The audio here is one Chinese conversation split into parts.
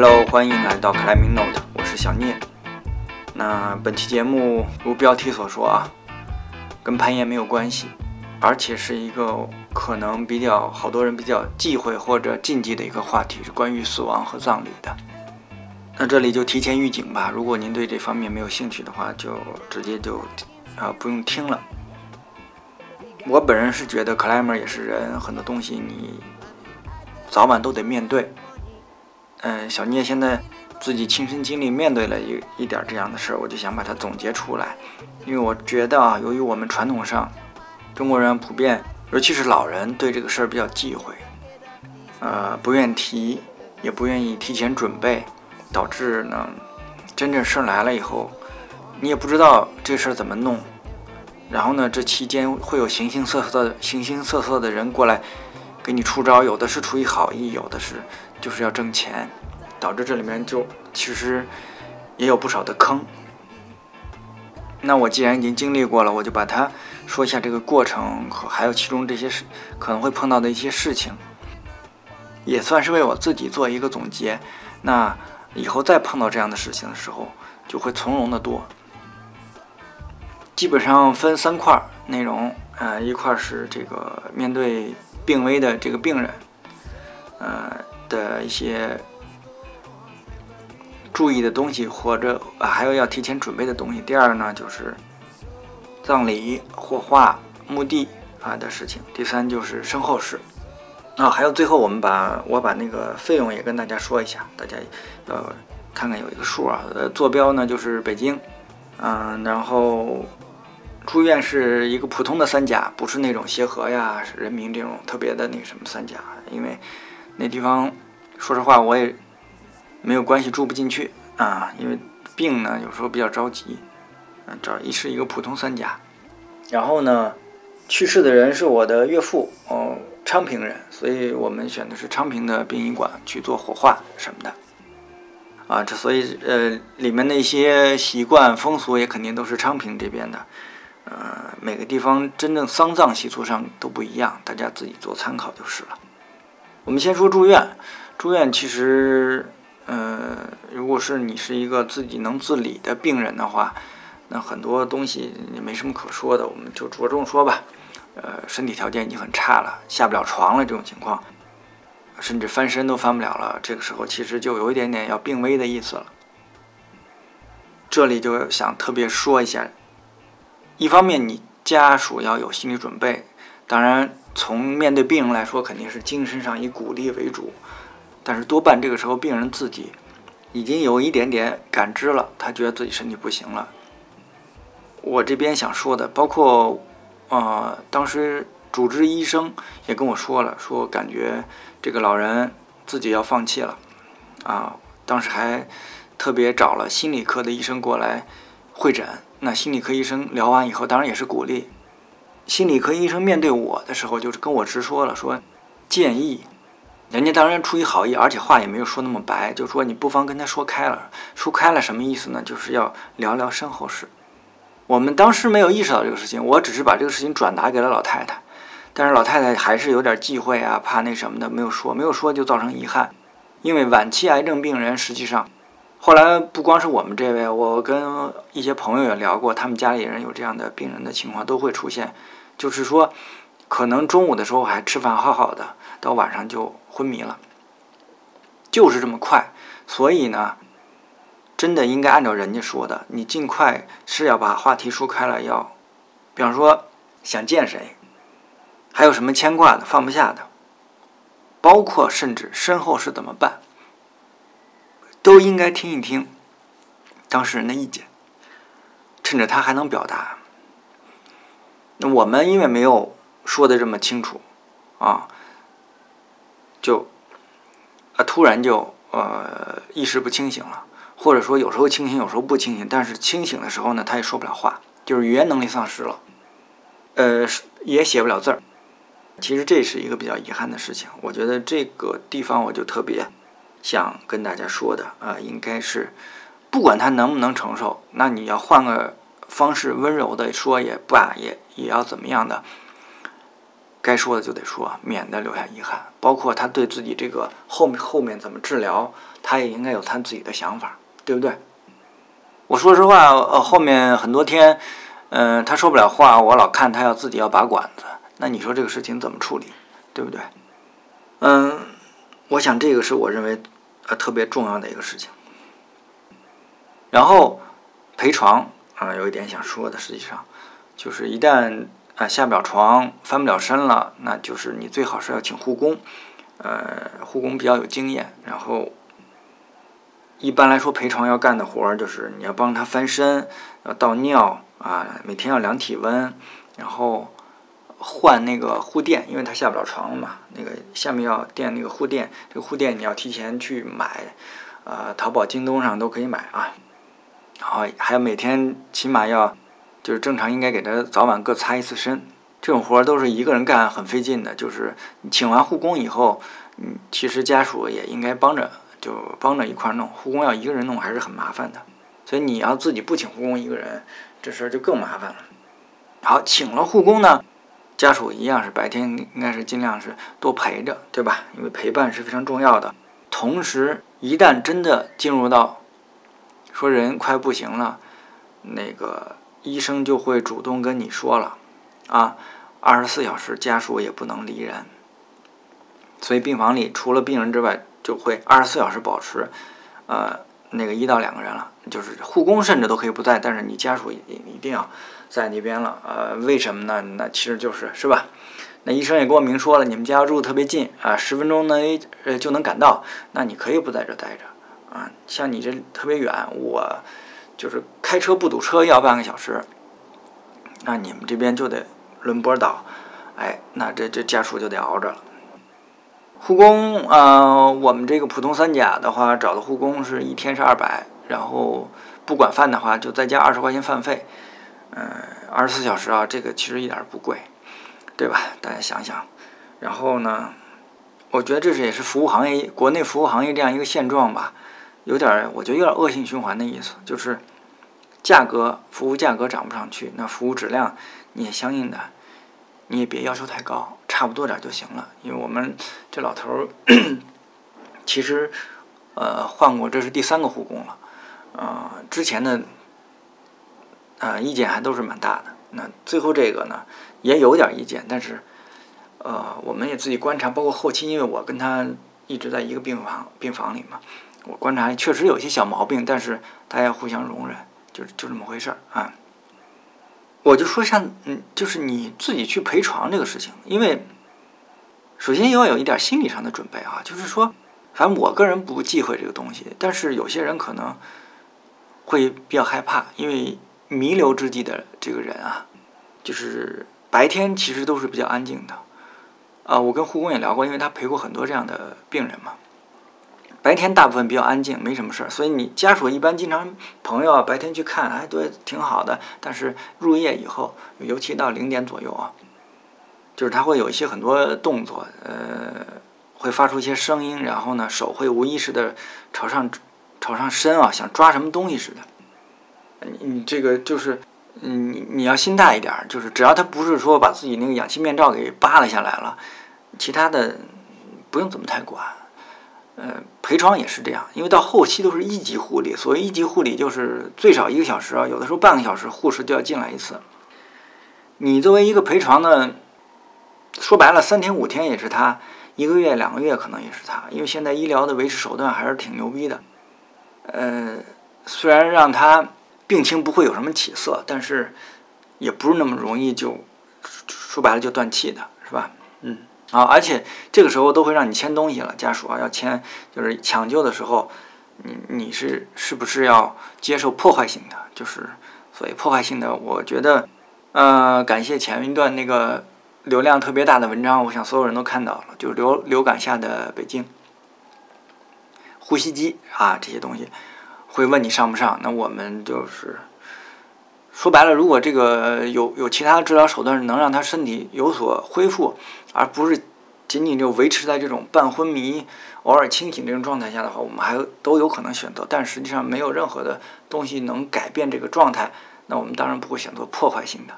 Hello，欢迎来到 Climbing Note，我是小聂。那本期节目如标题所说啊，跟攀岩没有关系，而且是一个可能比较好多人比较忌讳或者禁忌的一个话题，是关于死亡和葬礼的。那这里就提前预警吧，如果您对这方面没有兴趣的话，就直接就啊不用听了。我本人是觉得 climber 也是人，很多东西你早晚都得面对。嗯，小聂现在自己亲身经历面对了一一点这样的事儿，我就想把它总结出来。因为我觉得啊，由于我们传统上中国人普遍，尤其是老人对这个事儿比较忌讳，呃，不愿提，也不愿意提前准备。导致呢，真正事儿来了以后，你也不知道这事儿怎么弄。然后呢，这期间会有形形色色的形形色色的人过来给你出招，有的是出于好意，有的是就是要挣钱，导致这里面就其实也有不少的坑。那我既然已经经历过了，我就把它说一下这个过程和还有其中这些事可能会碰到的一些事情，也算是为我自己做一个总结。那。以后再碰到这样的事情的时候，就会从容的多。基本上分三块内容，呃，一块是这个面对病危的这个病人，的一些注意的东西，或者还有要提前准备的东西。第二呢，就是葬礼、火化、墓地啊的事情。第三就是身后事。啊，还有最后，我们把我把那个费用也跟大家说一下，大家呃看看有一个数啊。呃，坐标呢就是北京，嗯，然后住院是一个普通的三甲，不是那种协和呀、人民这种特别的那什么三甲，因为那地方说实话我也没有关系住不进去啊，因为病呢有时候比较着急，嗯，这一是一个普通三甲，然后呢去世的人是我的岳父哦。昌平人，所以我们选的是昌平的殡仪馆去做火化什么的，啊，这所以呃里面的一些习惯风俗也肯定都是昌平这边的，呃每个地方真正丧葬习俗上都不一样，大家自己做参考就是了。我们先说住院，住院其实呃如果是你是一个自己能自理的病人的话，那很多东西也没什么可说的，我们就着重说吧。呃，身体条件已经很差了，下不了床了，这种情况，甚至翻身都翻不了了。这个时候其实就有一点点要病危的意思了。这里就想特别说一下，一方面你家属要有心理准备，当然从面对病人来说，肯定是精神上以鼓励为主，但是多半这个时候病人自己已经有一点点感知了，他觉得自己身体不行了。我这边想说的，包括。啊，当时主治医生也跟我说了，说感觉这个老人自己要放弃了，啊，当时还特别找了心理科的医生过来会诊。那心理科医生聊完以后，当然也是鼓励。心理科医生面对我的时候，就是跟我直说了，说建议，人家当然出于好意，而且话也没有说那么白，就说你不妨跟他说开了，说开了什么意思呢？就是要聊聊身后事。我们当时没有意识到这个事情，我只是把这个事情转达给了老太太，但是老太太还是有点忌讳啊，怕那什么的，没有说，没有说就造成遗憾。因为晚期癌症病人实际上，后来不光是我们这位，我跟一些朋友也聊过，他们家里人有这样的病人的情况都会出现，就是说，可能中午的时候还吃饭好好的，到晚上就昏迷了，就是这么快。所以呢。真的应该按照人家说的，你尽快是要把话题说开了，要，比方说想见谁，还有什么牵挂的、放不下的，包括甚至身后事怎么办，都应该听一听当事人的意见，趁着他还能表达。那我们因为没有说的这么清楚，啊，就啊突然就呃意识不清醒了。或者说有时候清醒，有时候不清醒，但是清醒的时候呢，他也说不了话，就是语言能力丧失了，呃，也写不了字儿。其实这是一个比较遗憾的事情。我觉得这个地方我就特别想跟大家说的啊，应该是不管他能不能承受，那你要换个方式温柔的说也罢，也也要怎么样的，该说的就得说，免得留下遗憾。包括他对自己这个后面后面怎么治疗，他也应该有他自己的想法，对不对？我说实话，呃，后面很多天，嗯，他说不了话，我老看他要自己要拔管子，那你说这个事情怎么处理，对不对？嗯，我想这个是我认为呃特别重要的一个事情。然后陪床啊，有一点想说的，实际上就是一旦啊下不了床、翻不了身了，那就是你最好是要请护工，呃，护工比较有经验。然后一般来说陪床要干的活儿就是你要帮他翻身、要倒尿啊，每天要量体温，然后换那个护垫，因为他下不了床了嘛，那个下面要垫那个护垫，这个护垫你要提前去买，呃，淘宝、京东上都可以买啊。然后还有每天起码要，就是正常应该给他早晚各擦一次身，这种活儿都是一个人干很费劲的。就是请完护工以后，嗯，其实家属也应该帮着，就帮着一块儿弄。护工要一个人弄还是很麻烦的，所以你要自己不请护工一个人，这事儿就更麻烦了。好，请了护工呢，家属一样是白天应该是尽量是多陪着，对吧？因为陪伴是非常重要的。同时，一旦真的进入到说人快不行了，那个医生就会主动跟你说了，啊，二十四小时家属也不能离人，所以病房里除了病人之外，就会二十四小时保持，呃，那个一到两个人了，就是护工甚至都可以不在，但是你家属一一定要在那边了，呃，为什么呢？那其实就是是吧？那医生也跟我明说了，你们家住特别近啊，十分钟能呃就能赶到，那你可以不在这待着。啊，像你这特别远，我就是开车不堵车要半个小时，那你们这边就得轮播倒，哎，那这这家属就得熬着了。护工啊，我们这个普通三甲的话，找的护工是一天是二百，然后不管饭的话就再加二十块钱饭费，嗯，二十四小时啊，这个其实一点不贵，对吧？大家想想，然后呢，我觉得这是也是服务行业国内服务行业这样一个现状吧。有点，我觉得有点恶性循环的意思，就是价格服务价格涨不上去，那服务质量你也相应的，你也别要求太高，差不多点就行了。因为我们这老头儿其实呃换过，这是第三个护工了，呃之前的呃意见还都是蛮大的，那最后这个呢也有点意见，但是呃我们也自己观察，包括后期，因为我跟他一直在一个病房病房里嘛。我观察确实有些小毛病，但是大家互相容忍，就就这么回事儿啊。我就说像嗯，就是你自己去陪床这个事情，因为首先要有一点心理上的准备啊，就是说，反正我个人不忌讳这个东西，但是有些人可能会比较害怕，因为弥留之际的这个人啊，就是白天其实都是比较安静的啊。我跟护工也聊过，因为他陪过很多这样的病人嘛。白天大部分比较安静，没什么事儿，所以你家属一般经常朋友啊白天去看，哎，都挺好的。但是入夜以后，尤其到零点左右啊，就是他会有一些很多动作，呃，会发出一些声音，然后呢，手会无意识的朝上朝上伸啊，想抓什么东西似的。你这个就是，嗯你你要心大一点，就是只要他不是说把自己那个氧气面罩给扒了下来了，其他的不用怎么太管。呃，陪床也是这样，因为到后期都是一级护理。所谓一级护理，就是最少一个小时啊，有的时候半个小时，护士就要进来一次。你作为一个陪床呢，说白了，三天五天也是他，一个月两个月可能也是他，因为现在医疗的维持手段还是挺牛逼的。呃，虽然让他病情不会有什么起色，但是也不是那么容易就说白了就断气的，是吧？嗯。啊，而且这个时候都会让你签东西了，家属啊要签，就是抢救的时候，你你是是不是要接受破坏性的？就是所以破坏性的，我觉得，呃，感谢前一段那个流量特别大的文章，我想所有人都看到了，就是流流感下的北京，呼吸机啊这些东西会问你上不上？那我们就是说白了，如果这个有有其他治疗手段能让他身体有所恢复。而不是仅仅就维持在这种半昏迷、偶尔清醒这种状态下的话，我们还都有可能选择。但实际上没有任何的东西能改变这个状态，那我们当然不会选择破坏性的。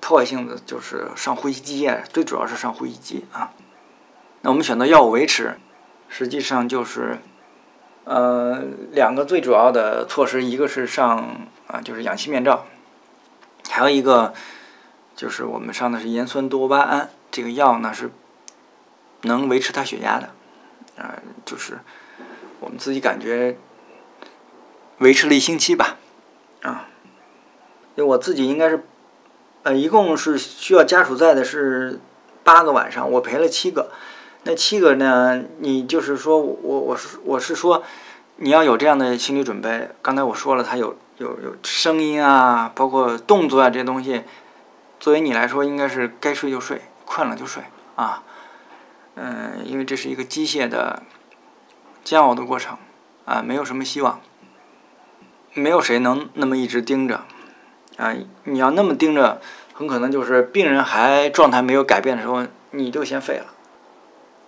破坏性的就是上呼吸机啊，最主要是上呼吸机啊。那我们选择药物维持，实际上就是呃两个最主要的措施，一个是上啊就是氧气面罩，还有一个就是我们上的是盐酸多巴胺这个药呢是能维持他血压的，啊就是我们自己感觉维持了一星期吧，啊，因为我自己应该是。呃，一共是需要家属在的是八个晚上，我陪了七个。那七个呢？你就是说我我是我是说，你要有这样的心理准备。刚才我说了，他有有有声音啊，包括动作啊这些东西，作为你来说，应该是该睡就睡，困了就睡啊。嗯，因为这是一个机械的煎熬的过程啊，没有什么希望，没有谁能那么一直盯着。啊，你要那么盯着，很可能就是病人还状态没有改变的时候，你就先废了。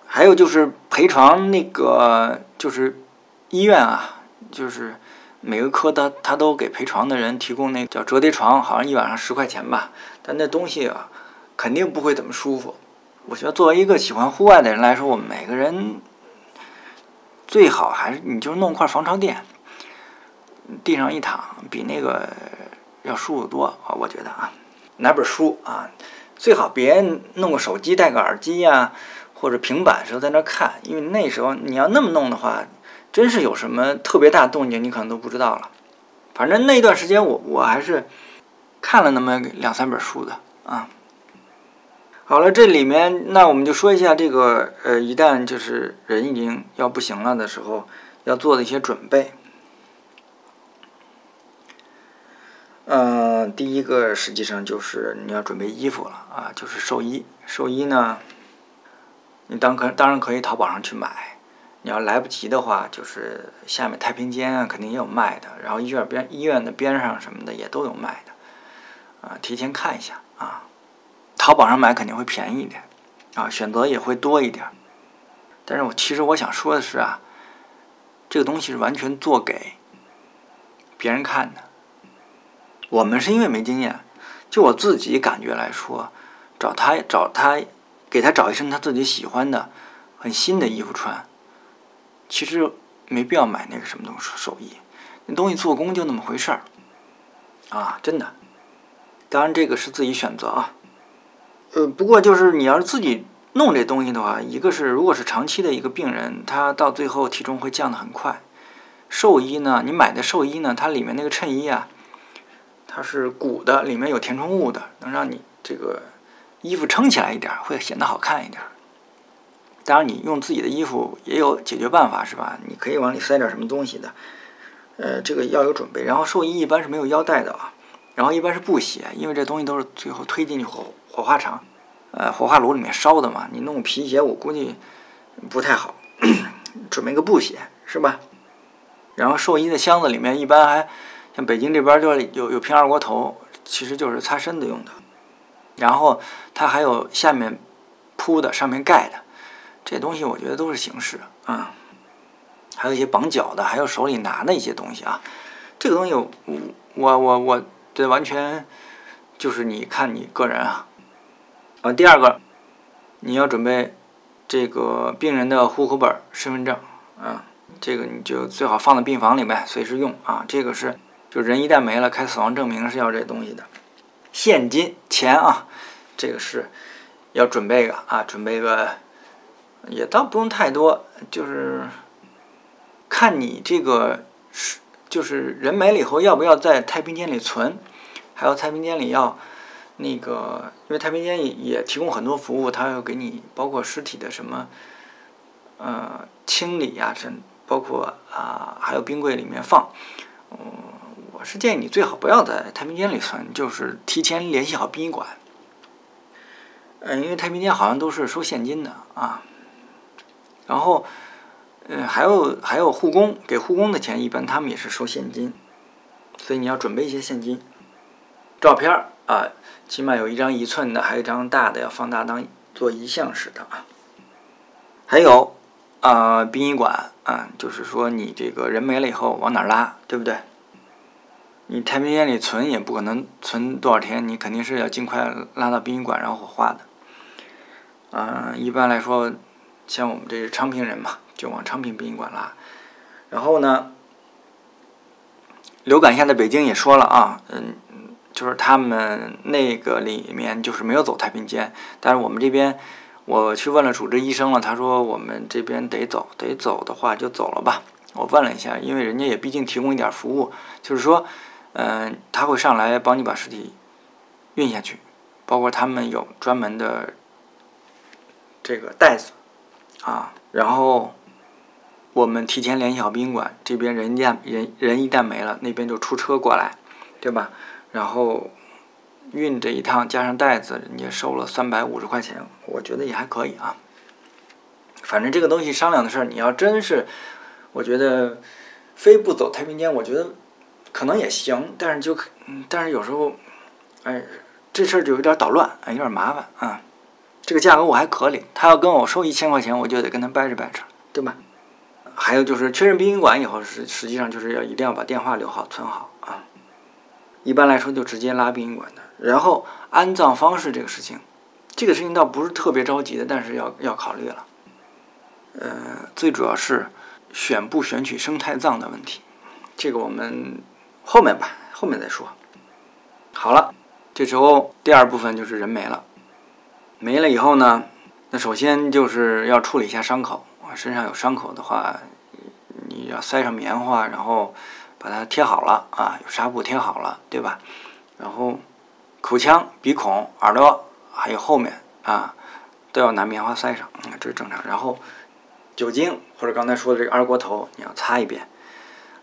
还有就是陪床那个，就是医院啊，就是每个科他他都给陪床的人提供那叫折叠床，好像一晚上十块钱吧。但那东西啊，肯定不会怎么舒服。我觉得作为一个喜欢户外的人来说，我们每个人最好还是你就弄块防潮垫，地上一躺，比那个。要舒服多啊，我觉得啊，拿本书啊，最好别弄个手机带个耳机呀，或者平板时候在那看，因为那时候你要那么弄的话，真是有什么特别大动静，你可能都不知道了。反正那段时间我我还是看了那么两三本书的啊。好了，这里面那我们就说一下这个呃，一旦就是人已经要不行了的时候，要做的一些准备。嗯，第一个实际上就是你要准备衣服了啊，就是寿衣。寿衣呢，你当可当然可以淘宝上去买。你要来不及的话，就是下面太平间啊，肯定也有卖的。然后医院边医院的边上什么的也都有卖的，啊，提前看一下啊。淘宝上买肯定会便宜一点，啊，选择也会多一点。但是我其实我想说的是啊，这个东西是完全做给别人看的。我们是因为没经验，就我自己感觉来说，找他找他，给他找一身他自己喜欢的、很新的衣服穿，其实没必要买那个什么东西手艺，那东西做工就那么回事儿，啊，真的。当然这个是自己选择啊，呃，不过就是你要是自己弄这东西的话，一个是如果是长期的一个病人，他到最后体重会降得很快。寿衣呢，你买的寿衣呢，它里面那个衬衣啊。它是鼓的，里面有填充物的，能让你这个衣服撑起来一点，会显得好看一点。当然，你用自己的衣服也有解决办法，是吧？你可以往里塞点什么东西的，呃，这个要有准备。然后寿衣一般是没有腰带的啊，然后一般是布鞋，因为这东西都是最后推进去火火化场，呃，火化炉里面烧的嘛。你弄皮鞋，我估计不太好，准备个布鞋是吧？然后寿衣的箱子里面一般还。像北京这边就有有瓶二锅头，其实就是擦身子用的。然后它还有下面铺的、上面盖的，这东西我觉得都是形式啊。还有一些绑脚的，还有手里拿的一些东西啊。这个东西我我我我这完全就是你看你个人啊。啊，第二个你要准备这个病人的户口本、身份证啊，这个你就最好放在病房里面，随时用啊。这个是。就人一旦没了，开死亡证明是要这东西的，现金钱啊，这个是要准备个啊，准备个也倒不用太多，就是看你这个是就是人没了以后要不要在太平间里存，还有太平间里要那个，因为太平间也也提供很多服务，它要给你包括尸体的什么呃清理呀，这包括啊还有冰柜里面放，嗯。我是建议你最好不要在太平间里存，就是提前联系好殡仪馆。嗯，因为太平间好像都是收现金的啊。然后，嗯，还有还有护工给护工的钱，一般他们也是收现金，所以你要准备一些现金。照片儿啊，起码有一张一寸的，还有一张大的，要放大当做遗像使的啊。还有啊，殡仪馆啊，就是说你这个人没了以后往哪拉，对不对？你太平间里存也不可能存多少天，你肯定是要尽快拉到殡仪馆然后火化的。嗯，一般来说，像我们这是昌平人嘛，就往昌平殡仪馆拉。然后呢，流感现在北京也说了啊，嗯，就是他们那个里面就是没有走太平间，但是我们这边我去问了主治医生了，他说我们这边得走，得走的话就走了吧。我问了一下，因为人家也毕竟提供一点服务，就是说。嗯，他会上来帮你把尸体运下去，包括他们有专门的这个袋子啊。然后我们提前联系好宾馆，这边人家人人一旦没了，那边就出车过来，对吧？然后运这一趟加上袋子，人家收了三百五十块钱，我觉得也还可以啊。反正这个东西商量的事儿，你要真是，我觉得非不走太平间，我觉得。可能也行，但是就，但是有时候，哎，这事儿就有点捣乱，哎，有点麻烦啊。这个价格我还可领，他要跟我收一千块钱，我就得跟他掰扯掰扯，对吧？还有就是确认殡仪馆以后，实实际上就是要一定要把电话留好、存好啊。一般来说就直接拉殡仪馆的。然后安葬方式这个事情，这个事情倒不是特别着急的，但是要要考虑了。呃，最主要是选不选取生态葬的问题，这个我们。后面吧，后面再说。好了，这时候第二部分就是人没了，没了以后呢，那首先就是要处理一下伤口啊，身上有伤口的话，你要塞上棉花，然后把它贴好了啊，有纱布贴好了，对吧？然后口腔、鼻孔、耳朵还有后面啊，都要拿棉花塞上，这是正常。然后酒精或者刚才说的这个二锅头，你要擦一遍。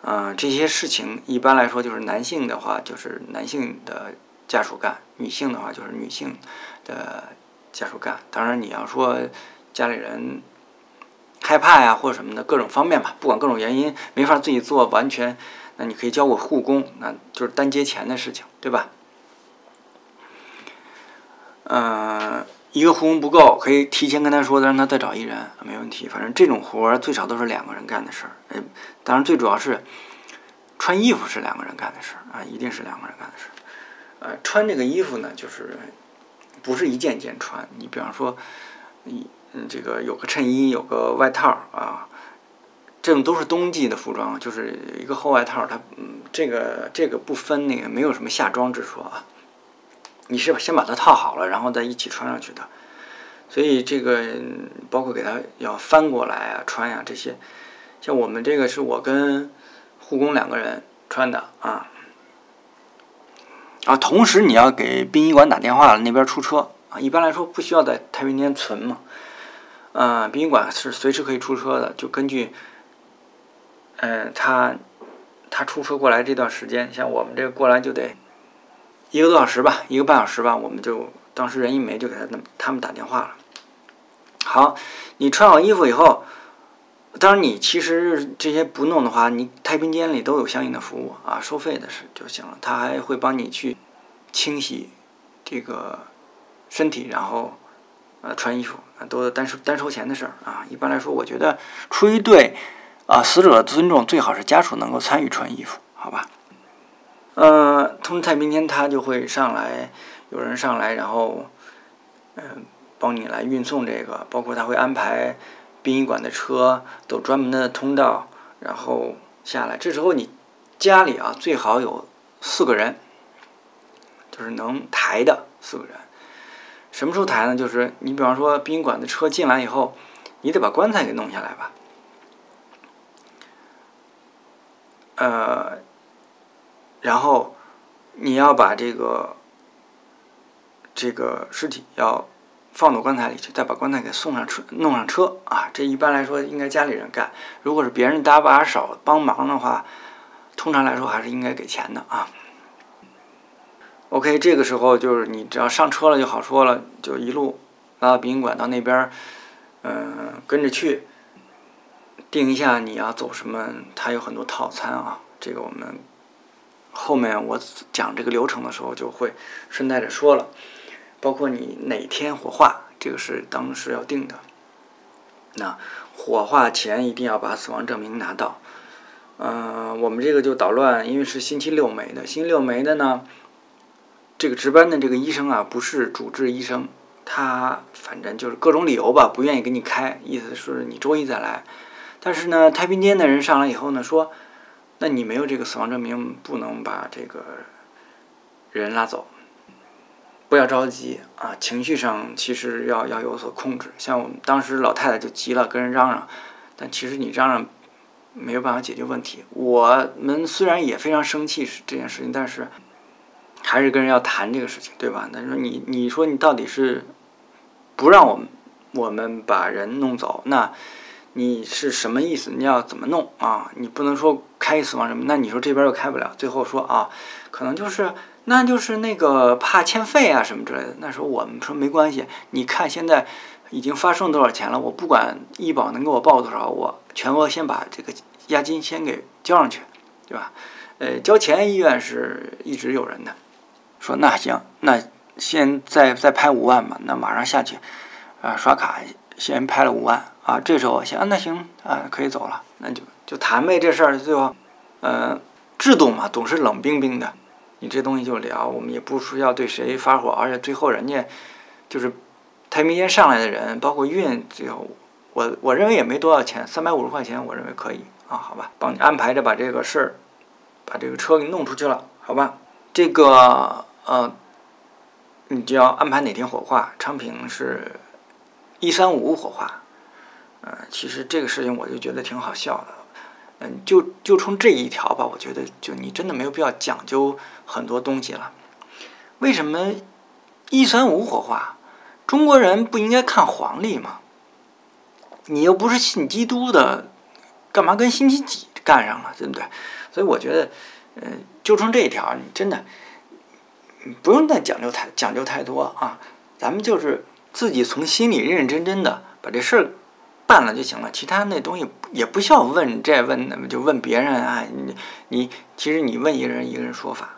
嗯，这些事情一般来说就是男性的话就是男性的家属干，女性的话就是女性的家属干。当然你要说家里人害怕呀或者什么的各种方面吧，不管各种原因没法自己做完全，那你可以交个护工，那就是单接钱的事情，对吧？嗯。一个护工不够，可以提前跟他说，让他再找一人，没问题。反正这种活最少都是两个人干的事儿。哎，当然最主要是穿衣服是两个人干的事儿啊，一定是两个人干的事儿。呃，穿这个衣服呢，就是不是一件一件穿。你比方说，你这个有个衬衣，有个外套啊，这种都是冬季的服装，就是一个厚外套，它嗯，这个这个不分那个，没有什么夏装之说啊。你是先把它套好了，然后再一起穿上去的，所以这个包括给它要翻过来啊穿呀这些，像我们这个是我跟护工两个人穿的啊，啊，同时你要给殡仪馆打电话，那边出车啊，一般来说不需要在太平间存嘛，嗯，殡仪馆是随时可以出车的，就根据，嗯，他他出车过来这段时间，像我们这过来就得。一个多小时吧，一个半小时吧，我们就当时人一没，就给他他们打电话了。好，你穿好衣服以后，当然你其实这些不弄的话，你太平间里都有相应的服务啊，收费的是就行了。他还会帮你去清洗这个身体，然后呃穿衣服啊，都单收单收钱的事儿啊。一般来说，我觉得出于对啊死者的尊重，最好是家属能够参与穿衣服，好吧？呃，通知太平间，他就会上来，有人上来，然后，嗯，帮你来运送这个，包括他会安排殡仪馆的车走专门的通道，然后下来。这时候你家里啊，最好有四个人，就是能抬的四个人。什么时候抬呢？就是你比方说殡仪馆的车进来以后，你得把棺材给弄下来吧，呃。然后，你要把这个这个尸体要放到棺材里去，再把棺材给送上车，弄上车啊。这一般来说应该家里人干。如果是别人搭把手帮忙的话，通常来说还是应该给钱的啊。OK，这个时候就是你只要上车了就好说了，就一路拉到殡仪馆到那边，嗯，跟着去定一下你要走什么，它有很多套餐啊。这个我们。后面我讲这个流程的时候，就会顺带着说了，包括你哪天火化，这个是当时要定的。那火化前一定要把死亡证明拿到，嗯，我们这个就捣乱，因为是星期六没的。星期六没的呢，这个值班的这个医生啊，不是主治医生，他反正就是各种理由吧，不愿意给你开，意思是你周一再来。但是呢，太平间的人上来以后呢，说，那你没有这个死亡证明，不能把这个人拉走。不要着急啊，情绪上其实要要有所控制。像我们当时老太太就急了，跟人嚷嚷，但其实你嚷嚷没有办法解决问题。我们虽然也非常生气是这件事情，但是还是跟人要谈这个事情，对吧？那说你你说你到底是不让我们我们把人弄走，那你是什么意思？你要怎么弄啊？你不能说开死亡证明，那你说这边又开不了，最后说啊，可能就是。那就是那个怕欠费啊什么之类的。那时候我们说没关系，你看现在已经发送多少钱了，我不管医保能给我报多少，我全额先把这个押金先给交上去，对吧？呃，交钱医院是一直有人的。说那行，那先再再拍五万吧，那马上下去啊，刷卡先拍了五万啊，这时候行，那行啊，可以走了，那就就谈呗，这事儿最后，呃，制度嘛，总是冷冰冰的。你这东西就聊，我们也不说要对谁发火，而且最后人家就是太平间上来的人，包括运，最后我我认为也没多少钱，三百五十块钱，我认为可以啊，好吧，帮你安排着把这个事儿，把这个车给弄出去了，好吧，这个呃，你就要安排哪天火化，昌平是一三五火化，呃，其实这个事情我就觉得挺好笑的。嗯，就就冲这一条吧，我觉得就你真的没有必要讲究很多东西了。为什么一三五火化？中国人不应该看黄历吗？你又不是信基督的，干嘛跟星期几干上了，对不对？所以我觉得，嗯，就冲这一条，你真的不用再讲究太讲究太多啊。咱们就是自己从心里认认真真的把这事儿。办了就行了，其他那东西也不需要问这问那么就问别人啊。你你其实你问一个人一个人说法。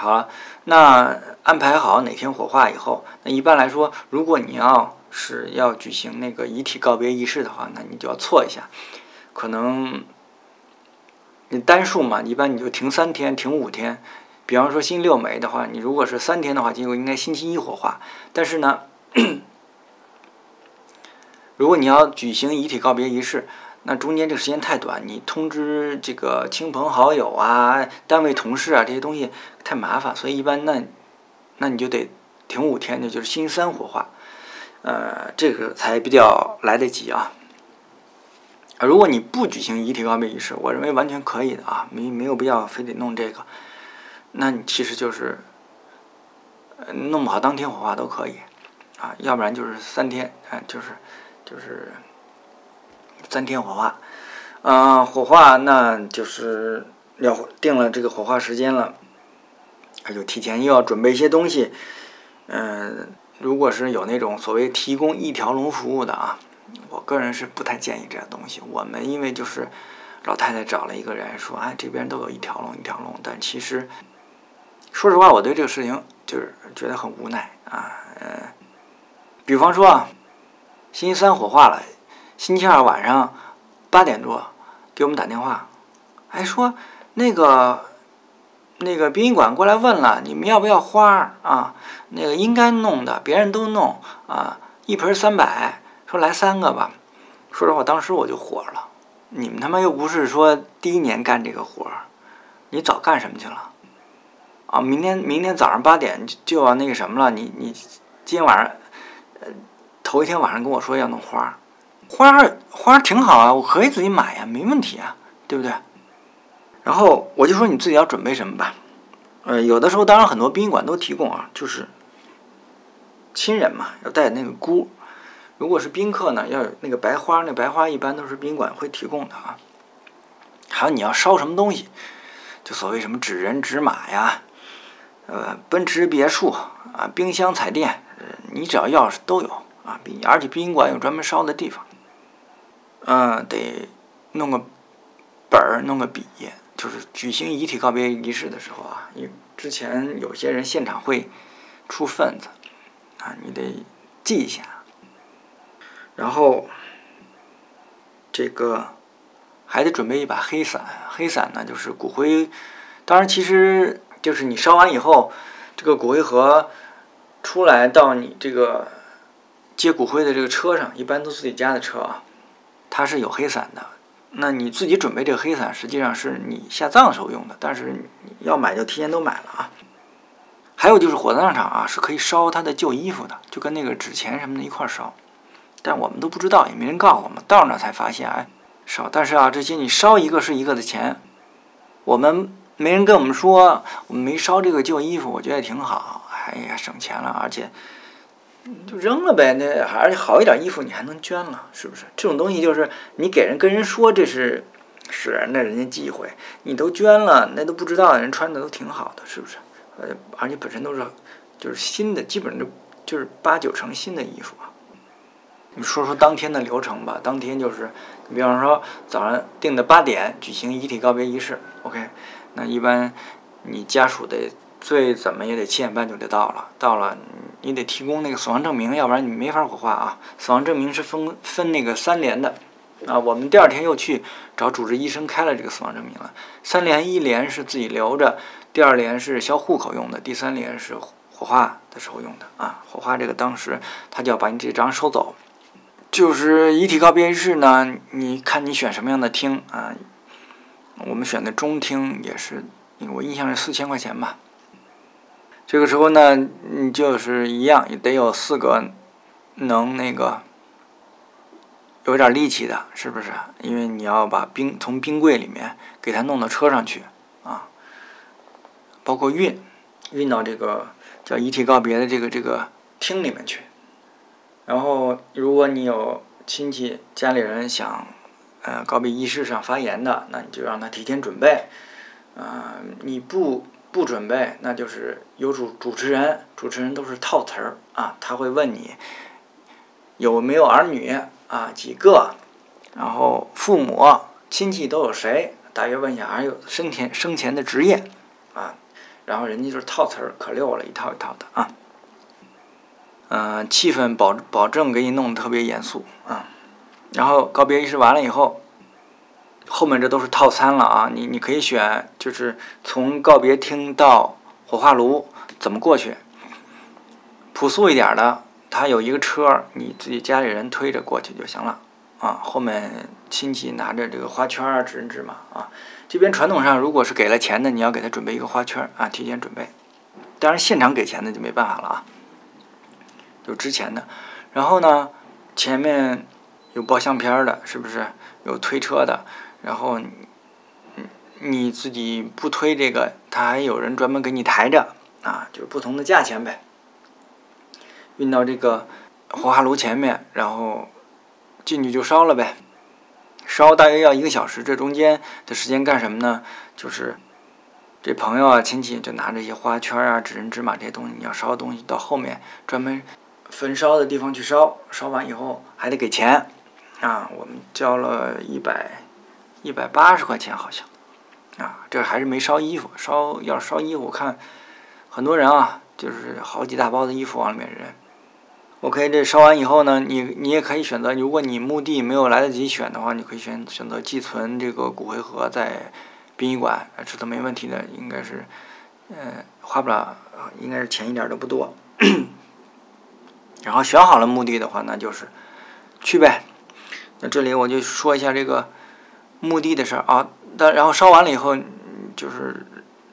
好了，那安排好哪天火化以后，那一般来说，如果你要是要举行那个遗体告别仪式的话，那你就要错一下，可能你单数嘛，一般你就停三天，停五天。比方说星期六没的话，你如果是三天的话，就应该星期一火化。但是呢。如果你要举行遗体告别仪式，那中间这个时间太短，你通知这个亲朋好友啊、单位同事啊这些东西太麻烦，所以一般那那你就得停五天，那就是星期三火化，呃，这个才比较来得及啊。如果你不举行遗体告别仪式，我认为完全可以的啊，没没有必要非得弄这个，那你其实就是弄不好当天火化都可以啊，要不然就是三天啊，就是。就是三天火化，嗯，火化那就是要定了这个火化时间了，那就提前又要准备一些东西，嗯，如果是有那种所谓提供一条龙服务的啊，我个人是不太建议这样东西。我们因为就是老太太找了一个人说，哎，这边都有一条龙一条龙，但其实说实话，我对这个事情就是觉得很无奈啊，呃，比方说啊。星期三火化了，星期二晚上八点多给我们打电话，还说那个那个殡仪馆过来问了，你们要不要花啊？那个应该弄的，别人都弄啊，一盆三百，说来三个吧。说实话，当时我就火了，你们他妈又不是说第一年干这个活，你早干什么去了？啊，明天明天早上八点就要那个什么了，你你今天晚上呃。头一天晚上跟我说要弄花，花花挺好啊，我可以自己买呀，没问题啊，对不对？然后我就说你自己要准备什么吧，呃，有的时候当然很多殡仪馆都提供啊，就是亲人嘛要带那个箍，如果是宾客呢要有那个白花，那白花一般都是宾馆会提供的啊。还有你要烧什么东西，就所谓什么纸人纸马呀，呃，奔驰别墅啊，冰箱彩电，你只要钥匙都有。啊，而且宾馆有专门烧的地方，嗯，得弄个本儿，弄个笔，就是举行遗体告别仪式的时候啊，你之前有些人现场会出份子，啊，你得记一下。然后这个还得准备一把黑伞。黑伞呢，就是骨灰，当然其实就是你烧完以后，这个骨灰盒出来到你这个接骨灰的这个车上，一般都自己家的车啊，它是有黑伞的。那你自己准备这个黑伞，实际上是你下葬的时候用的，但是要买就提前都买了啊。还有就是火葬场啊，是可以烧他的旧衣服的，就跟那个纸钱什么的一块烧。但我们都不知道，也没人告诉我们，到那才发现，哎，烧。但是啊，这些你烧一个是一个的钱，我们没人跟我们说，我们没烧这个旧衣服，我觉得也挺好。哎呀，省钱了，而且就扔了呗。那还是好一点衣服你还能捐了，是不是？这种东西就是你给人跟人说这是是那人家忌讳，你都捐了，那都不知道人穿的都挺好的，是不是？呃，而且本身都是就是新的，基本上就就是八九成新的衣服啊。你说说当天的流程吧。当天就是，你比方说早上定的八点举行遗体告别仪式，OK。那一般你家属得最怎么也得七点半就得到了，到了你得提供那个死亡证明，要不然你没法火化啊。死亡证明是分分那个三联的啊。我们第二天又去找主治医生开了这个死亡证明了。三联一联是自己留着。第二联是销户口用的，第三联是火化的时候用的啊。火化这个当时他就要把你这张收走。就是遗体告别仪式呢，你看你选什么样的厅啊？我们选的中厅也是，我印象是四千块钱吧。这个时候呢，你就是一样，也得有四个能那个有点力气的，是不是？因为你要把冰从冰柜里面给它弄到车上去啊。包括运，运到这个叫遗体告别的这个这个厅里面去。然后，如果你有亲戚家里人想，呃，告别仪式上发言的，那你就让他提前准备。啊，你不不准备，那就是有主主持人，主持人都是套词儿啊，他会问你有没有儿女啊，几个，然后父母亲戚都有谁，大约问一下，还有生前生前的职业啊。然后人家就是套词儿，可溜了，一套一套的啊。嗯，气氛保保证给你弄得特别严肃啊。然后告别仪式完了以后，后面这都是套餐了啊。你你可以选，就是从告别厅到火化炉怎么过去。朴素一点的，他有一个车，你自己家里人推着过去就行了啊。后面亲戚拿着这个花圈啊、纸人纸马啊。这边传统上，如果是给了钱的，你要给他准备一个花圈啊，提前准备。当然，现场给钱的就没办法了啊，就之前的。然后呢，前面有报相片的，是不是？有推车的，然后你你自己不推这个，他还有人专门给你抬着啊，就是不同的价钱呗。运到这个火化炉前面，然后进去就烧了呗。烧大约要一个小时，这中间的时间干什么呢？就是这朋友啊、亲戚就拿着一些花圈啊、纸人、纸马这些东西，你要烧的东西到后面专门焚烧的地方去烧。烧完以后还得给钱啊，我们交了一百一百八十块钱好像啊，这还是没烧衣服。烧要烧衣服，我看很多人啊，就是好几大包的衣服往里面扔。OK，这烧完以后呢，你你也可以选择，如果你墓地没有来得及选的话，你可以选选择寄存这个骨灰盒在殡仪馆，这都没问题的，应该是，呃，花不了，应该是钱一点都不多。然后选好了墓地的话，那就是去呗。那这里我就说一下这个墓地的事儿啊。但然后烧完了以后，就是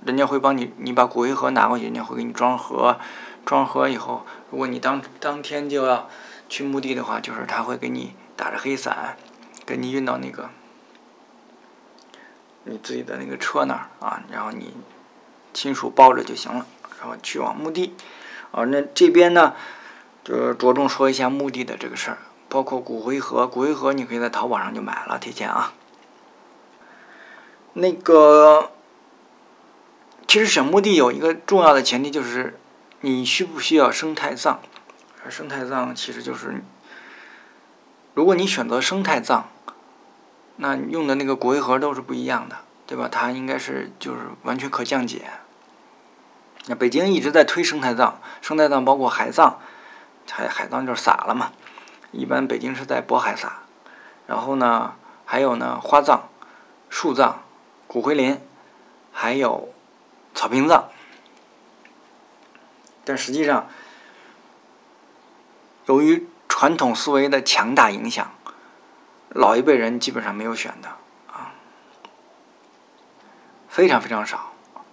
人家会帮你，你把骨灰盒拿过去，人家会给你装盒。装盒以后，如果你当当天就要去墓地的话，就是他会给你打着黑伞，给你运到那个你自己的那个车那儿啊，然后你亲属抱着就行了，然后去往墓地。啊，那这边呢，就着重说一下墓地的这个事儿，包括骨灰盒，骨灰盒你可以在淘宝上就买了，提前啊。那个，其实选墓地有一个重要的前提就是。你需不需要生态葬？而生态葬其实就是，如果你选择生态葬，那用的那个骨灰盒都是不一样的，对吧？它应该是就是完全可降解。那北京一直在推生态葬，生态葬包括海葬，海海葬就是撒了嘛，一般北京是在渤海撒。然后呢，还有呢花葬，树葬、骨灰林，还有草坪葬。但实际上，由于传统思维的强大影响，老一辈人基本上没有选的啊，非常非常少，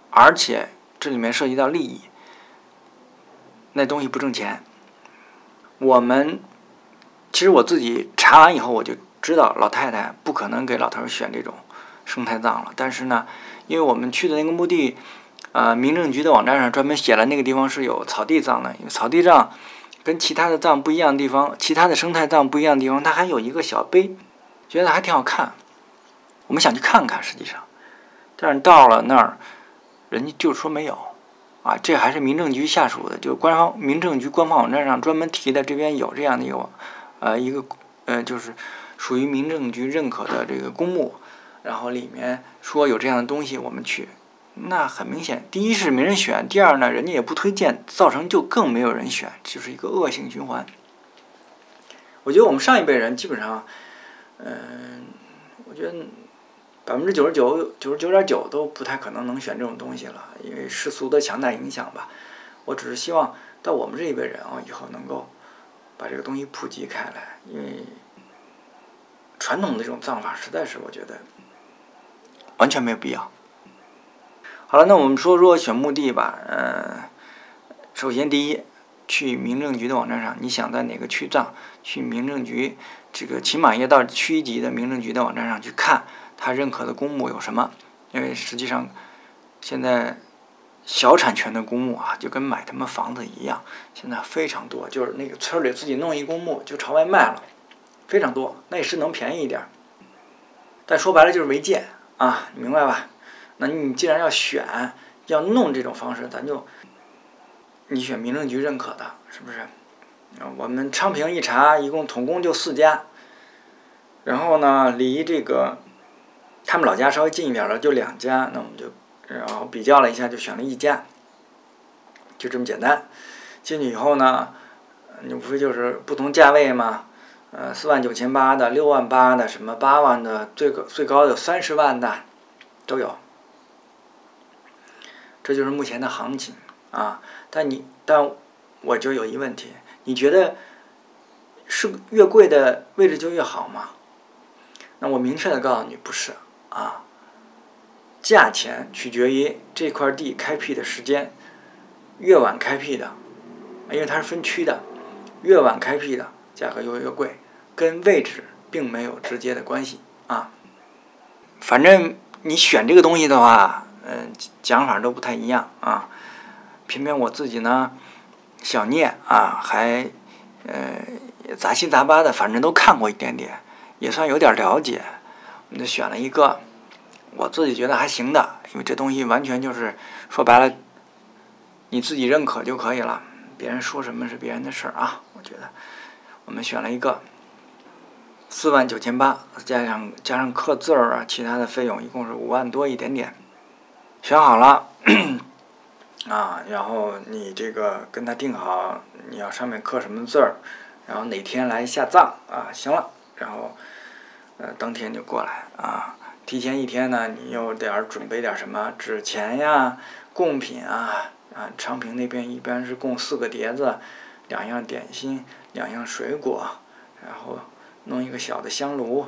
而且这里面涉及到利益，那东西不挣钱。我们其实我自己查完以后，我就知道老太太不可能给老头选这种生态葬了。但是呢，因为我们去的那个墓地。呃，民政局的网站上专门写了那个地方是有草地葬的，因为草地葬跟其他的葬不一样的地方，其他的生态葬不一样的地方，它还有一个小碑，觉得还挺好看。我们想去看看，实际上，但是到了那儿，人家就说没有。啊，这还是民政局下属的，就官方民政局官方网站上专门提的，这边有这样的一个，呃，一个呃，就是属于民政局认可的这个公墓，然后里面说有这样的东西，我们去。那很明显，第一是没人选，第二呢，人家也不推荐，造成就更没有人选，就是一个恶性循环。我觉得我们上一辈人基本上，嗯，我觉得百分之九十九、九十九点九都不太可能能选这种东西了，因为世俗的强大影响吧。我只是希望到我们这一辈人啊，以后能够把这个东西普及开来，因为传统的这种葬法实在是我觉得完全没有必要。好了，那我们说说选墓地吧。嗯，首先第一，去民政局的网站上，你想在哪个区葬，去民政局这个起码要到区级的民政局的网站上去看，他认可的公墓有什么。因为实际上，现在小产权的公墓啊，就跟买他们房子一样，现在非常多，就是那个村里自己弄一公墓就朝外卖了，非常多。那也是能便宜一点，但说白了就是违建啊，你明白吧？那你既然要选，要弄这种方式，咱就你选民政局认可的，是不是？我们昌平一查，一共统共就四家，然后呢，离这个他们老家稍微近一点的就两家，那我们就然后比较了一下，就选了一家，就这么简单。进去以后呢，你无非就是不同价位嘛，呃，四万九千八的，六万八的，什么八万的，最高最高有三十万的，都有。这就是目前的行情啊！但你，但我就有一问题，你觉得是越贵的位置就越好吗？那我明确的告诉你，不是啊。价钱取决于这块地开辟的时间，越晚开辟的，因为它是分区的，越晚开辟的价格就越贵，跟位置并没有直接的关系啊。反正你选这个东西的话。嗯，讲法都不太一样啊。偏偏我自己呢，小念啊，还呃杂七杂八的，反正都看过一点点，也算有点了解。我们就选了一个我自己觉得还行的，因为这东西完全就是说白了，你自己认可就可以了，别人说什么是别人的事儿啊。我觉得我们选了一个四万九千八，加上加上刻字儿啊，其他的费用一共是五万多一点点。选好了，啊，然后你这个跟他定好，你要上面刻什么字儿，然后哪天来下葬啊？行了，然后，呃，当天就过来啊。提前一天呢，你又得准备点什么纸钱呀、贡品啊啊。昌平那边一般是供四个碟子，两样点心，两样水果，然后弄一个小的香炉。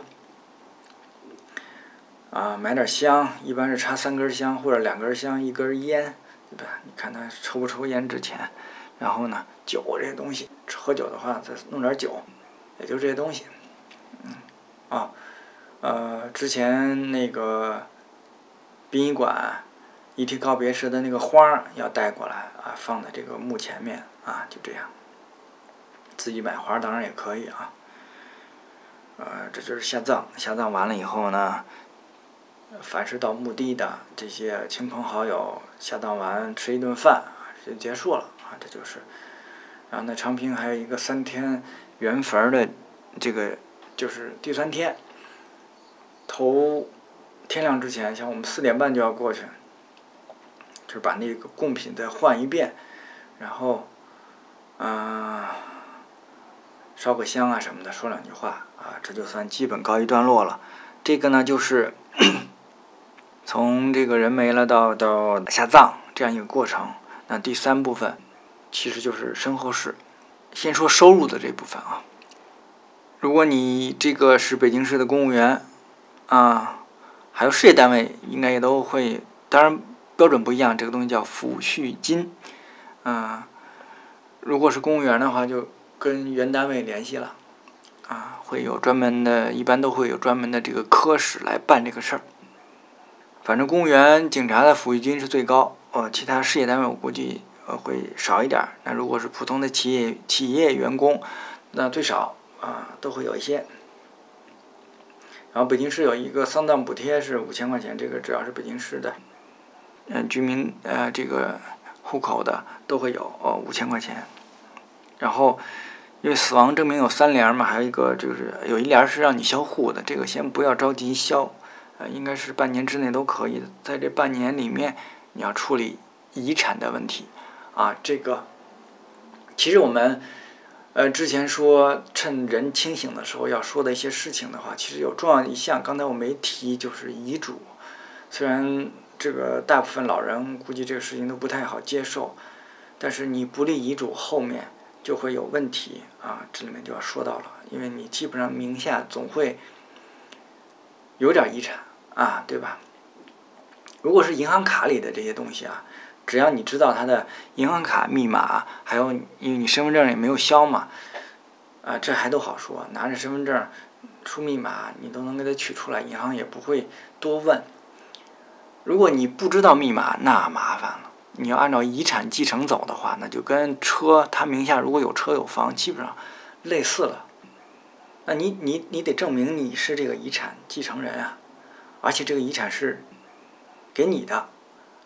啊，买点香，一般是插三根香或者两根香，一根烟，对吧？你看他抽不抽烟之前，然后呢，酒这些东西，喝酒的话再弄点酒，也就这些东西。嗯，啊，呃，之前那个殡仪馆遗体告别时的那个花要带过来啊，放在这个墓前面啊，就这样。自己买花当然也可以啊。呃，这就是下葬，下葬完了以后呢。凡是到墓地的这些亲朋好友，下葬完吃一顿饭就结束了啊，这就是。然后呢，昌平还有一个三天圆坟的，这个就是第三天，头天亮之前，像我们四点半就要过去，就是把那个贡品再换一遍，然后，嗯，烧个香啊什么的，说两句话啊，这就算基本告一段落了。这个呢，就是。从这个人没了到到下葬这样一个过程。那第三部分其实就是身后事。先说收入的这部分啊，如果你这个是北京市的公务员啊，还有事业单位，应该也都会，当然标准不一样，这个东西叫抚恤金，嗯，如果是公务员的话，就跟原单位联系了，啊，会有专门的，一般都会有专门的这个科室来办这个事儿。反正公务员、警察的抚恤金是最高，呃，其他事业单位我估计。呃，会少一点。那如果是普通的企业企业员工，那最少啊都会有一些。然后北京市有一个丧葬补贴是五千块钱，这个只要是北京市的，嗯，居民呃这个户口的都会有哦五千块钱。然后因为死亡证明有三联嘛，还有一个就是有一联是让你销户的，这个先不要着急销，呃，应该是半年之内都可以的。在这半年里面，你要处理遗产的问题。啊，这个其实我们呃之前说趁人清醒的时候要说的一些事情的话，其实有重要一项，刚才我没提，就是遗嘱。虽然这个大部分老人估计这个事情都不太好接受，但是你不立遗嘱，后面就会有问题啊。这里面就要说到了，因为你基本上名下总会有点遗产啊，对吧？如果是银行卡里的这些东西啊。只要你知道他的银行卡密码，还有因为你身份证也没有销嘛，啊，这还都好说。拿着身份证出密码，你都能给他取出来，银行也不会多问。如果你不知道密码，那麻烦了。你要按照遗产继承走的话，那就跟车他名下如果有车有房，基本上类似了。那你你你得证明你是这个遗产继承人啊，而且这个遗产是给你的。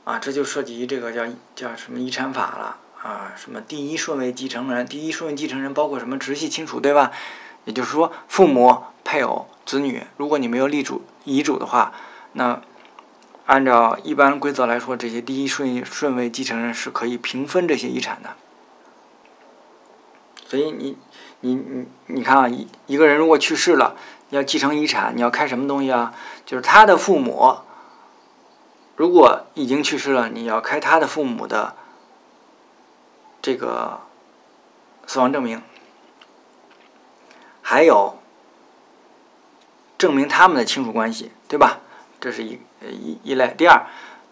啊，这就涉及这个叫叫什么遗产法了啊？什么第一顺位继承人？第一顺位继承人包括什么直系亲属，对吧？也就是说，父母、配偶、子女。如果你没有立主遗嘱的话，那按照一般规则来说，这些第一顺顺位继承人是可以平分这些遗产的。所以你你你你看啊，一一个人如果去世了，要继承遗产，你要开什么东西啊？就是他的父母。如果已经去世了，你要开他的父母的这个死亡证明，还有证明他们的亲属关系，对吧？这是一呃一一类。第二，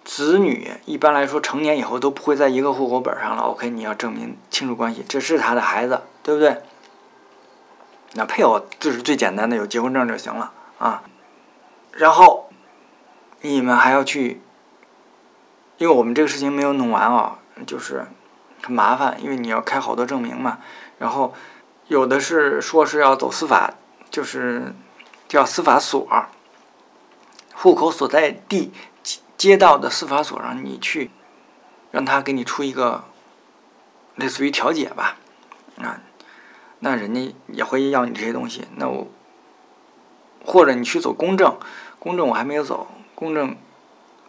子女一般来说成年以后都不会在一个户口本上了。OK，你要证明亲属关系，这是他的孩子，对不对？那配偶就是最简单的，有结婚证就行了啊。然后你们还要去。因为我们这个事情没有弄完啊，就是很麻烦，因为你要开好多证明嘛。然后有的是说是要走司法，就是叫司法所，户口所在地街道的司法所让你去，让他给你出一个类似于调解吧，啊，那人家也会要你这些东西。那我或者你去走公证，公证我还没有走，公证。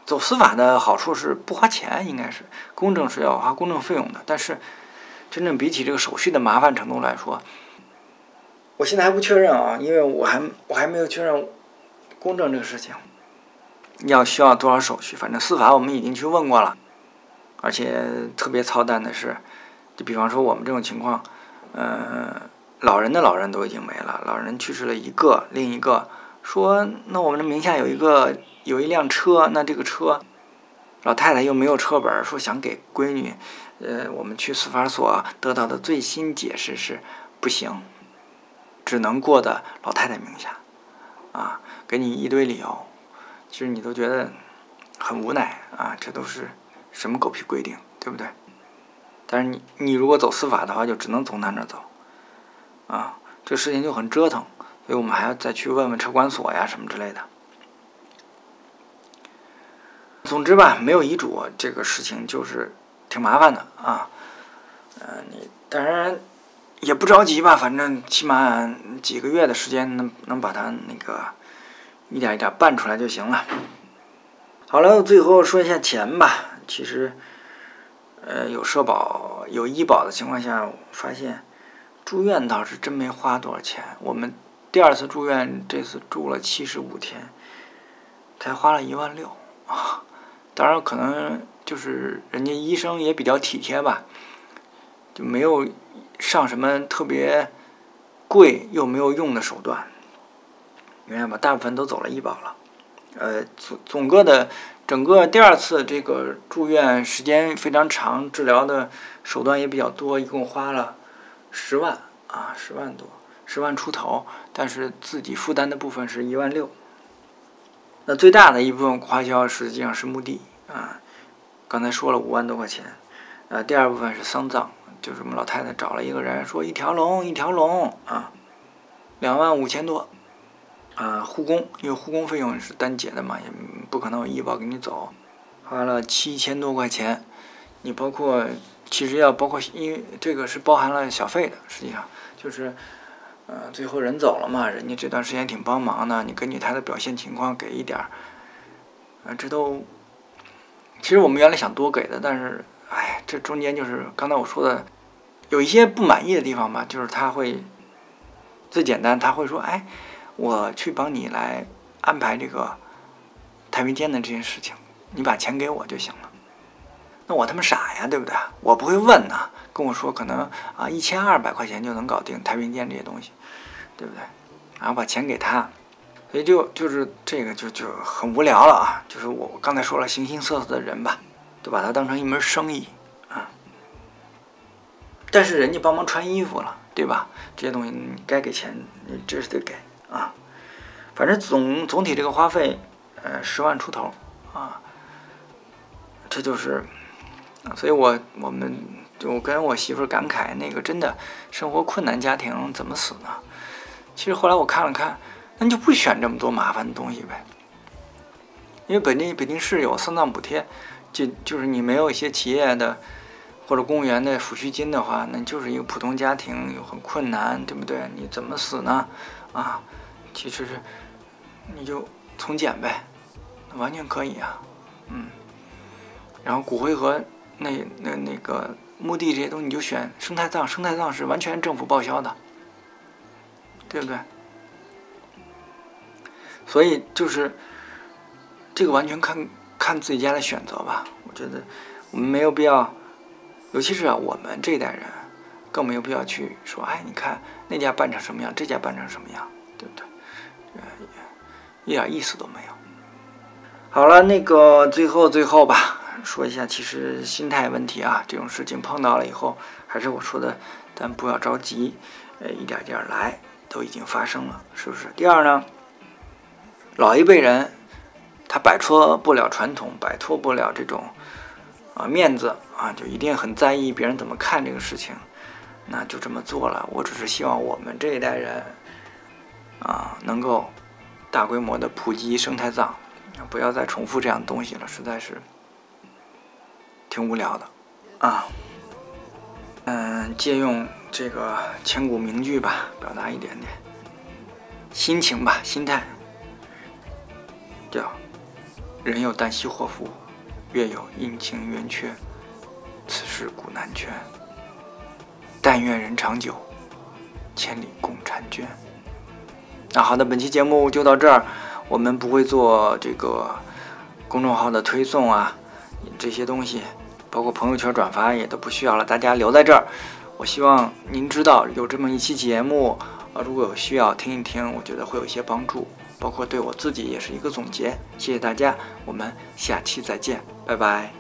走司法的好处是不花钱，应该是公证是要花公证费用的。但是，真正比起这个手续的麻烦程度来说，我现在还不确认啊，因为我还我还没有确认公证这个事情要需要多少手续。反正司法我们已经去问过了，而且特别操蛋的是，就比方说我们这种情况，呃，老人的老人都已经没了，老人去世了一个，另一个说那我们的名下有一个。有一辆车，那这个车，老太太又没有车本，说想给闺女，呃，我们去司法所得到的最新解释是不行，只能过的老太太名下，啊，给你一堆理由，其实你都觉得很无奈啊，这都是什么狗屁规定，对不对？但是你你如果走司法的话，就只能从他那走，啊，这事情就很折腾，所以我们还要再去问问车管所呀什么之类的。总之吧，没有遗嘱这个事情就是挺麻烦的啊。嗯，你当然也不着急吧，反正起码几个月的时间能能把它那个一点一点办出来就行了。好了，最后说一下钱吧。其实，呃，有社保、有医保的情况下，发现住院倒是真没花多少钱。我们第二次住院，这次住了七十五天，才花了一万六。啊。当然，可能就是人家医生也比较体贴吧，就没有上什么特别贵又没有用的手段，明白吧？大部分都走了医保了。呃，总总个的整个第二次这个住院时间非常长，治疗的手段也比较多，一共花了十万啊，十万多，十万出头，但是自己负担的部分是一万六。那最大的一部分花销实际上是墓地啊，刚才说了五万多块钱，呃，第二部分是丧葬，就是我们老太太找了一个人说一条龙一条龙啊，两万五千多，啊，护工因为护工费用是单结的嘛，也不可能有医保给你走，花了七千多块钱，你包括其实要包括因为这个是包含了小费的，实际上就是。呃，最后人走了嘛，人家这段时间挺帮忙的，你根据他的表现情况给一点儿，啊，这都，其实我们原来想多给的，但是，哎，这中间就是刚才我说的，有一些不满意的地方吧，就是他会，最简单，他会说，哎，我去帮你来安排这个太平间的这件事情，你把钱给我就行了。那我他妈傻呀，对不对？我不会问呐，跟我说可能啊一千二百块钱就能搞定太平间这些东西。对不对？然后把钱给他，所以就就是这个就就很无聊了啊！就是我刚才说了，形形色色的人吧，都把它当成一门生意啊。但是人家帮忙穿衣服了，对吧？这些东西你该给钱，你这是得给啊。反正总总体这个花费，呃，十万出头啊。这就是，所以我我们就跟我媳妇感慨，那个真的生活困难家庭怎么死呢？其实后来我看了看，那你就不选这么多麻烦的东西呗。因为北京北京市有丧葬补贴，就就是你没有一些企业的或者公务员的抚恤金的话，那就是一个普通家庭又很困难，对不对？你怎么死呢？啊，其实是你就从简呗，完全可以啊，嗯。然后骨灰盒那那那个墓地这些东西，你就选生态葬，生态葬是完全政府报销的。对不对？所以就是这个完全看看自己家的选择吧。我觉得我们没有必要，尤其是啊，我们这一代人更没有必要去说，哎，你看那家办成什么样，这家办成什么样，一点意思都没有。好了，那个最后最后吧，说一下，其实心态问题啊，这种事情碰到了以后，还是我说的，咱不要着急，呃，一点点来。都已经发生了，是不是？第二呢，老一辈人他摆脱不了传统，摆脱不了这种啊面子啊，就一定很在意别人怎么看这个事情，那就这么做了。我只是希望我们这一代人啊，能够大规模的普及生态葬，不要再重复这样东西了，实在是挺无聊的啊。嗯，借用这个千古名句吧，表达一点点心情吧，心态叫“人有旦夕祸福，月有阴晴圆缺，此事古难全。但愿人长久，千里共婵娟。”那好的，本期节目就到这儿，我们不会做这个公众号的推送啊，这些东西。包括朋友圈转发也都不需要了，大家留在这儿。我希望您知道有这么一期节目，啊，如果有需要听一听，我觉得会有一些帮助，包括对我自己也是一个总结。谢谢大家，我们下期再见，拜拜。